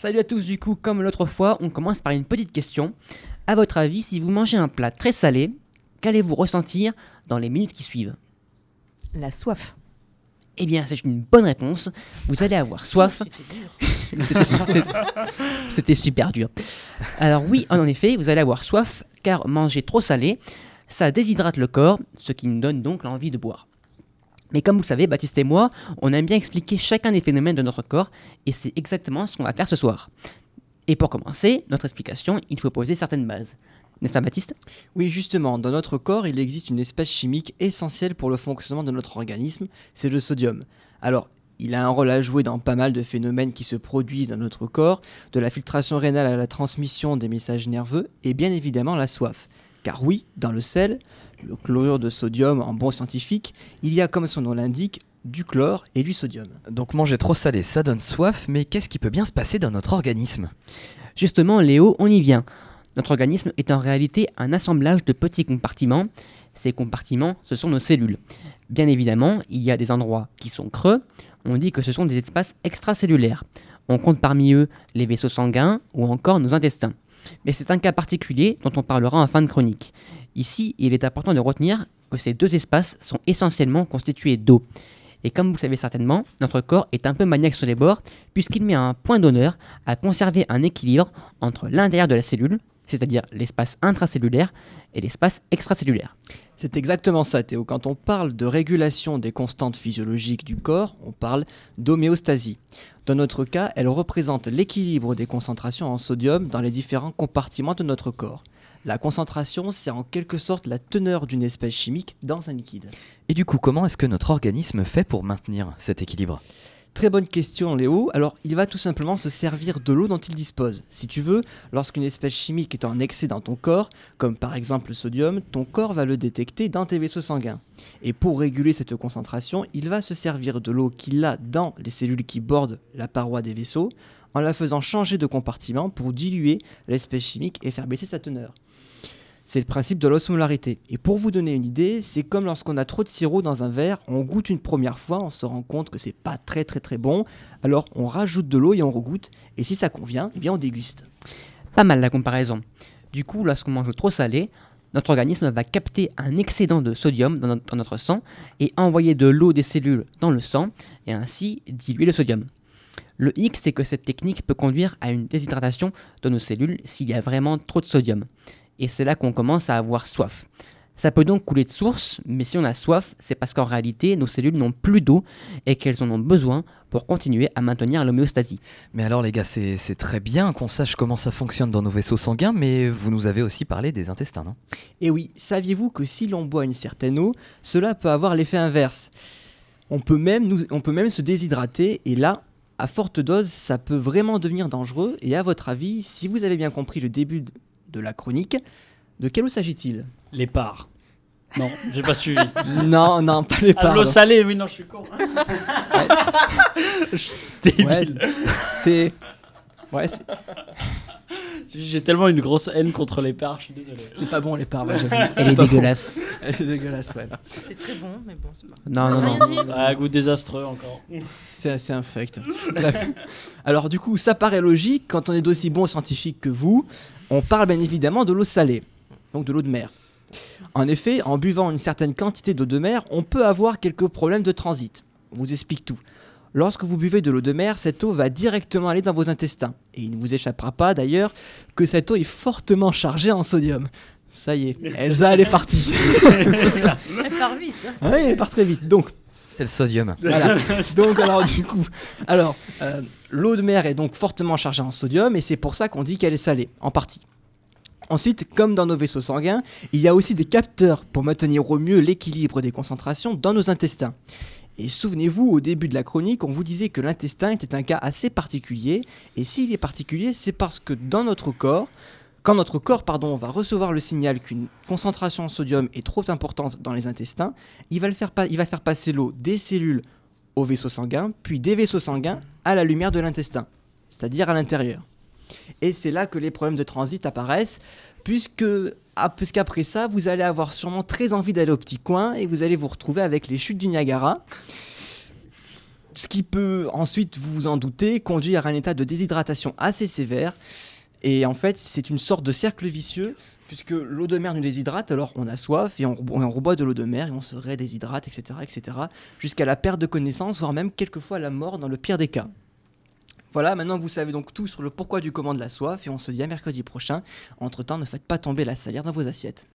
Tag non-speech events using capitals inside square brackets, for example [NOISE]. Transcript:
Salut à tous, du coup, comme l'autre fois, on commence par une petite question. À votre avis, si vous mangez un plat très salé, qu'allez-vous ressentir dans les minutes qui suivent? La soif. Eh bien, c'est une bonne réponse. Vous allez avoir soif. [LAUGHS] C'était super dur. Alors oui, en effet, vous allez avoir soif, car manger trop salé, ça déshydrate le corps, ce qui nous donne donc l'envie de boire. Mais comme vous le savez, Baptiste et moi, on aime bien expliquer chacun des phénomènes de notre corps, et c'est exactement ce qu'on va faire ce soir. Et pour commencer, notre explication, il faut poser certaines bases. N'est-ce pas Baptiste? Oui, justement, dans notre corps, il existe une espèce chimique essentielle pour le fonctionnement de notre organisme, c'est le sodium. Alors, il a un rôle à jouer dans pas mal de phénomènes qui se produisent dans notre corps, de la filtration rénale à la transmission des messages nerveux, et bien évidemment la soif. Car oui, dans le sel, le chlorure de sodium en bon scientifique, il y a comme son nom l'indique, du chlore et du sodium. Donc manger trop salé, ça donne soif, mais qu'est-ce qui peut bien se passer dans notre organisme? Justement, Léo, on y vient. Notre organisme est en réalité un assemblage de petits compartiments. Ces compartiments, ce sont nos cellules. Bien évidemment, il y a des endroits qui sont creux. On dit que ce sont des espaces extracellulaires. On compte parmi eux les vaisseaux sanguins ou encore nos intestins. Mais c'est un cas particulier dont on parlera en fin de chronique. Ici, il est important de retenir que ces deux espaces sont essentiellement constitués d'eau. Et comme vous le savez certainement, notre corps est un peu maniaque sur les bords, puisqu'il met un point d'honneur à conserver un équilibre entre l'intérieur de la cellule, c'est-à-dire l'espace intracellulaire, et l'espace extracellulaire. C'est exactement ça, Théo. Quand on parle de régulation des constantes physiologiques du corps, on parle d'homéostasie. Dans notre cas, elle représente l'équilibre des concentrations en sodium dans les différents compartiments de notre corps. La concentration, c'est en quelque sorte la teneur d'une espèce chimique dans un liquide. Et du coup, comment est-ce que notre organisme fait pour maintenir cet équilibre? Très bonne question Léo. Alors il va tout simplement se servir de l'eau dont il dispose. Si tu veux, lorsqu'une espèce chimique est en excès dans ton corps, comme par exemple le sodium, ton corps va le détecter dans tes vaisseaux sanguins. Et pour réguler cette concentration, il va se servir de l'eau qu'il a dans les cellules qui bordent la paroi des vaisseaux, en la faisant changer de compartiment pour diluer l'espèce chimique et faire baisser sa teneur. C'est le principe de l'osmolarité. Et pour vous donner une idée, c'est comme lorsqu'on a trop de sirop dans un verre, on goûte une première fois, on se rend compte que c'est pas très très très bon, alors on rajoute de l'eau et on regoute, et si ça convient, eh bien on déguste. Pas mal la comparaison. Du coup, lorsqu'on mange trop salé, notre organisme va capter un excédent de sodium dans notre, sang et envoyer de l'eau des cellules dans le sang et ainsi diluer le sodium. Le hic, c'est que cette technique peut conduire à une déshydratation de nos cellules s'il y a vraiment trop de sodium. Et c'est là qu'on commence à avoir soif. Ça peut donc couler de source, mais si on a soif, c'est parce qu'en réalité, nos cellules n'ont plus d'eau et qu'elles en ont besoin pour continuer à maintenir l'homéostasie. Mais alors les gars, c'est c'est très bien qu'on sache comment ça fonctionne dans nos vaisseaux sanguins, mais vous nous avez aussi parlé des intestins, non? Et oui, saviez-vous que si l'on boit une certaine eau, cela peut avoir l'effet inverse? On peut, même nous- on peut même se déshydrater, et là, à forte dose, ça peut vraiment devenir dangereux. Et à votre avis, si vous avez bien compris le début de- la chronique, de quelle eau s'agit-il? Les parts. Non, j'ai pas suivi. [LAUGHS] Non, non, pas les Ah, de l'eau parts. salée, oui, non, je suis con. [LAUGHS] Je suis débile. Ouais, c'est. Ouais, c'est J'ai tellement une grosse haine contre les parts, je suis désolé. c'est pas bon les parts. Elle est dégueulasse. Elle est dégueulasse, ouais. C'est très bon, mais bon, c'est pas. Non, non, non. Ah, goût désastreux encore. C'est assez infect. Alors du coup, ça paraît logique, quand on est d'aussi bons scientifiques que vous, on parle bien évidemment de l'eau salée, donc de l'eau de mer. En effet, en buvant une certaine quantité d'eau de mer, on peut avoir quelques problèmes de transit. On vous explique tout. Lorsque vous buvez de l'eau de mer, cette eau va directement aller dans vos intestins. Et il ne vous échappera pas d'ailleurs que cette eau est fortement chargée en sodium. Ça y est, Elsa, elle est partie. [LAUGHS] Elle part vite. hein. oui, elle part très vite. Donc, C'est le sodium. voilà. [LAUGHS] Donc alors du coup, alors euh, l'eau de mer est donc fortement chargée en sodium et c'est pour ça qu'on dit qu'elle est salée, en partie. Ensuite, comme dans nos vaisseaux sanguins, il y a aussi des capteurs pour maintenir au mieux l'équilibre des concentrations dans nos intestins. Et souvenez-vous, au début de la chronique, on vous disait que l'intestin était un cas assez particulier. Et s'il est particulier, c'est parce que dans notre corps, quand notre corps pardon, va recevoir le signal qu'une concentration en sodium est trop importante dans les intestins, il va, faire passer l'eau des cellules au vaisseau sanguin, puis des vaisseaux sanguins à la lumière de l'intestin, c'est-à-dire à l'intérieur. Et c'est là que les problèmes de transit apparaissent, puisque ah, puisqu'après ça, vous allez avoir sûrement très envie d'aller au petit coin et vous allez vous retrouver avec les chutes du Niagara. ce qui peut ensuite, vous vous en doutez, conduire à un état de déshydratation assez sévère. Et en fait, c'est une sorte de cercle vicieux, puisque l'eau de mer nous déshydrate, alors on a soif et on, on reboit de l'eau de mer et on se redéshydrate, etc., etc., jusqu'à la perte de connaissance, voire même quelquefois la mort dans le pire des cas. Voilà, maintenant vous savez donc tout sur le pourquoi du comment de la soif et on se dit à mercredi prochain. Entre-temps, ne faites pas tomber la salière dans vos assiettes.